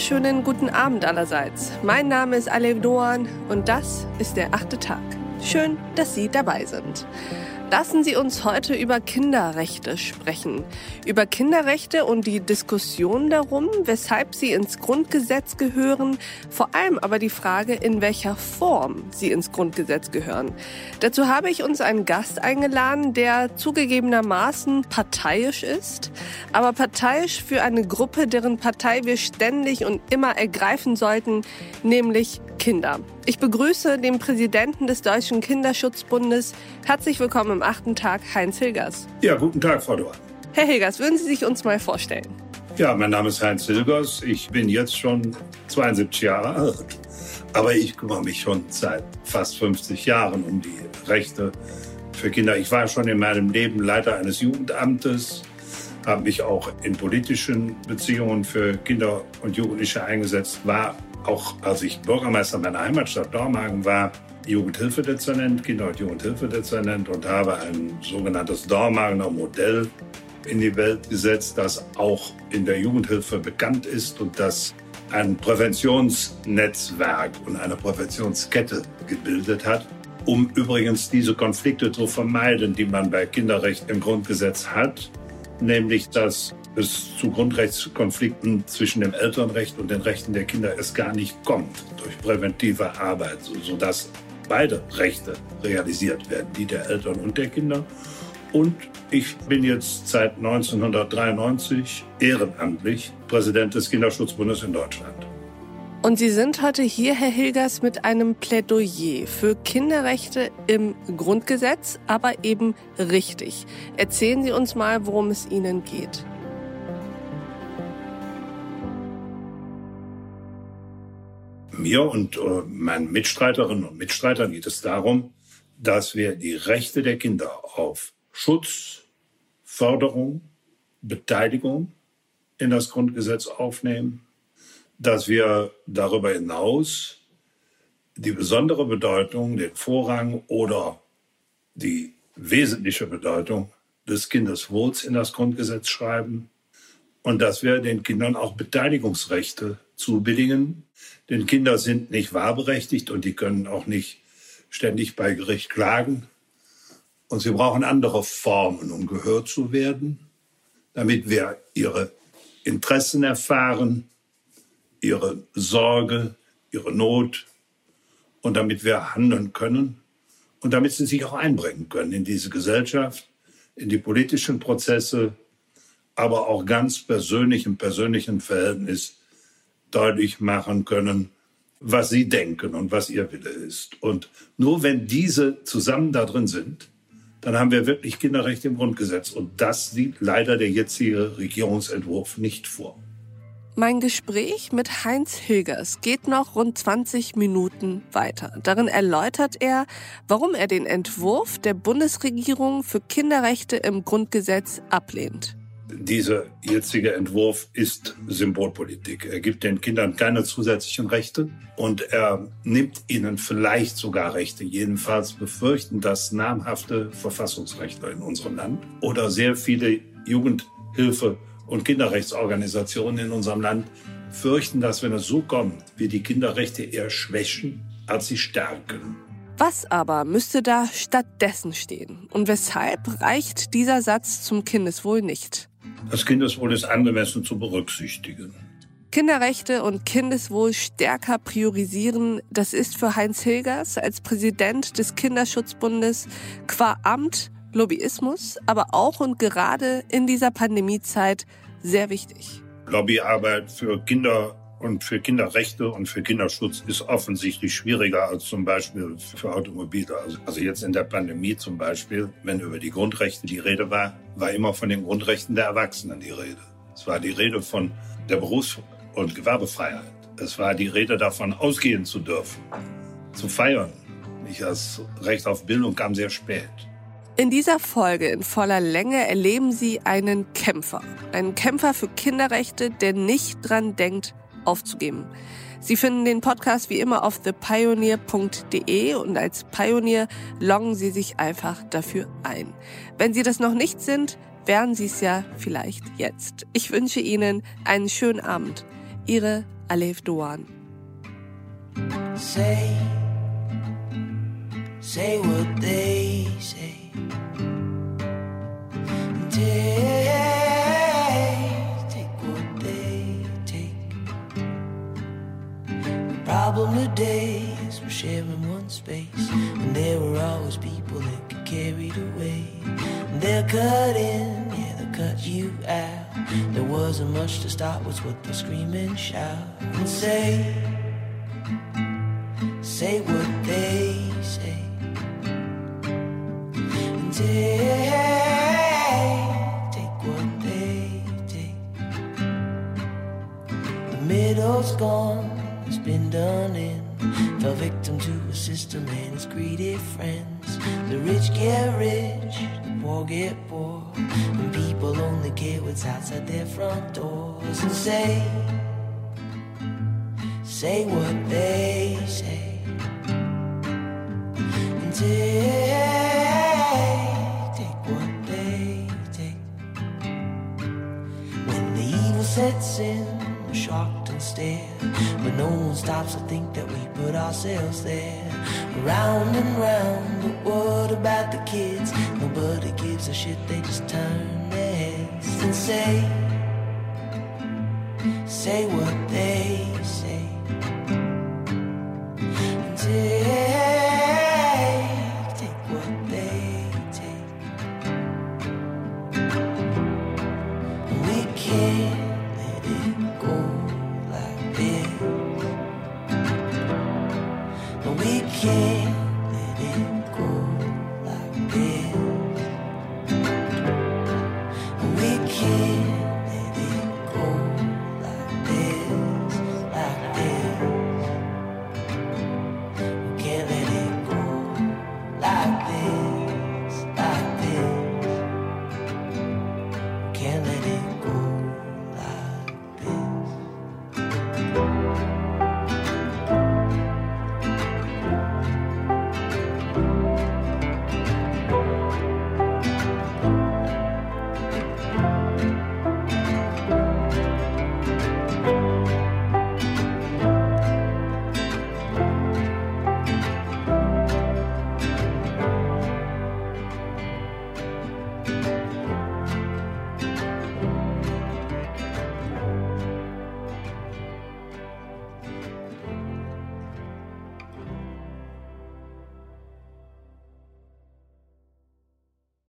wunderschönen guten Abend allerseits. Mein Name ist Alev Doan und das ist der achte Tag. Schön, dass Sie dabei sind. Lassen Sie uns heute über Kinderrechte sprechen. Über Kinderrechte und die Diskussion darum, weshalb sie ins Grundgesetz gehören, vor allem aber die Frage, in welcher Form sie ins Grundgesetz gehören. Dazu habe ich uns einen Gast eingeladen, der zugegebenermaßen parteiisch ist, aber parteiisch für eine Gruppe, deren Partei wir ständig und immer ergreifen sollten, nämlich Kinder. Ich begrüße den Präsidenten des Deutschen Kinderschutzbundes. Herzlich willkommen am achten Tag, Heinz Hilgers. Ja, guten Tag, Frau Dohr. Herr Hilgers, würden Sie sich uns mal vorstellen? Ja, mein Name ist Heinz Hilgers. Ich bin jetzt schon 72 Jahre alt. Aber ich kümmere mich schon seit fast 50 Jahren um die Rechte für Kinder. Ich war schon in meinem Leben Leiter eines Jugendamtes, habe mich auch in politischen Beziehungen für Kinder und Jugendliche eingesetzt, war auch als ich Bürgermeister meiner Heimatstadt Dormagen war, Jugendhilfedezernent, Kinder- und Jugendhilfedezernent und habe ein sogenanntes Dormagener Modell in die Welt gesetzt, das auch in der Jugendhilfe bekannt ist und das ein Präventionsnetzwerk und eine Präventionskette gebildet hat, um übrigens diese Konflikte zu vermeiden, die man bei Kinderrecht im Grundgesetz hat, nämlich dass es zu Grundrechtskonflikten zwischen dem Elternrecht und den Rechten der Kinder es gar nicht kommt durch präventive Arbeit, sodass beide Rechte realisiert werden, die der Eltern und der Kinder. Und ich bin jetzt seit 1993 ehrenamtlich Präsident des Kinderschutzbundes in Deutschland. Und Sie sind heute hier, Herr Hilgers, mit einem Plädoyer für Kinderrechte im Grundgesetz, aber eben richtig. Erzählen Sie uns mal, worum es Ihnen geht. Mir und äh, meinen Mitstreiterinnen und Mitstreitern geht es darum, dass wir die Rechte der Kinder auf Schutz, Förderung, Beteiligung in das Grundgesetz aufnehmen, dass wir darüber hinaus die besondere Bedeutung, den Vorrang oder die wesentliche Bedeutung des Kindeswohls in das Grundgesetz schreiben und dass wir den Kindern auch Beteiligungsrechte zubilligen. Denn Kinder sind nicht wahlberechtigt und die können auch nicht ständig bei Gericht klagen. Und sie brauchen andere Formen, um gehört zu werden, damit wir ihre Interessen erfahren, ihre Sorge, ihre Not und damit wir handeln können und damit sie sich auch einbringen können in diese Gesellschaft, in die politischen Prozesse, aber auch ganz persönlich im persönlichen Verhältnis deutlich machen können, was sie denken und was ihr Wille ist. Und nur wenn diese zusammen da drin sind, dann haben wir wirklich Kinderrechte im Grundgesetz. Und das sieht leider der jetzige Regierungsentwurf nicht vor. Mein Gespräch mit Heinz Hilgers geht noch rund 20 Minuten weiter. Darin erläutert er, warum er den Entwurf der Bundesregierung für Kinderrechte im Grundgesetz ablehnt dieser jetzige Entwurf ist Symbolpolitik. Er gibt den Kindern keine zusätzlichen Rechte und er nimmt ihnen vielleicht sogar Rechte. Jedenfalls befürchten das namhafte Verfassungsrechtler in unserem Land oder sehr viele Jugendhilfe- und Kinderrechtsorganisationen in unserem Land fürchten, dass wenn es so kommt, wir die Kinderrechte eher schwächen, als sie stärken. Was aber müsste da stattdessen stehen? Und weshalb reicht dieser Satz zum Kindeswohl nicht? Das Kindeswohl ist angemessen zu berücksichtigen. Kinderrechte und Kindeswohl stärker priorisieren, das ist für Heinz Hilgers als Präsident des Kinderschutzbundes qua Amt Lobbyismus, aber auch und gerade in dieser Pandemiezeit sehr wichtig. Lobbyarbeit für Kinder und für Kinderrechte und für Kinderschutz ist offensichtlich schwieriger als zum Beispiel für Automobile. Also, also jetzt in der Pandemie zum Beispiel, wenn über die Grundrechte die Rede war, war immer von den Grundrechten der Erwachsenen die Rede. Es war die Rede von der Berufs- und Gewerbefreiheit. Es war die Rede davon, ausgehen zu dürfen, zu feiern. Ich das Recht auf Bildung kam sehr spät. In dieser Folge in voller Länge erleben Sie einen Kämpfer. Einen Kämpfer für Kinderrechte, der nicht dran denkt, aufzugeben. Sie finden den Podcast wie immer auf thepioneer.de und als Pionier loggen Sie sich einfach dafür ein. Wenn Sie das noch nicht sind, werden Sie es ja vielleicht jetzt. Ich wünsche Ihnen einen schönen Abend. Ihre Alef Doan. Say, say. The problem today is we're sharing one space, and there were always people that get carried away. They'll cut in, yeah, they'll cut you out. There wasn't much to start with, what they scream and shout and say, say what they say. And take, take what they take. The middle's gone, it's been done system and its greedy friends. The rich get rich, the poor get poor. And people only care what's outside their front doors. And say, say what they say. And take, take what they take. When the evil sets in, shocked and stare. But no one stops to think that we put ourselves there. Round and round, but what about the kids? Nobody gives a shit, they just turn their heads and say, say what they say. And take, take what they take. We can't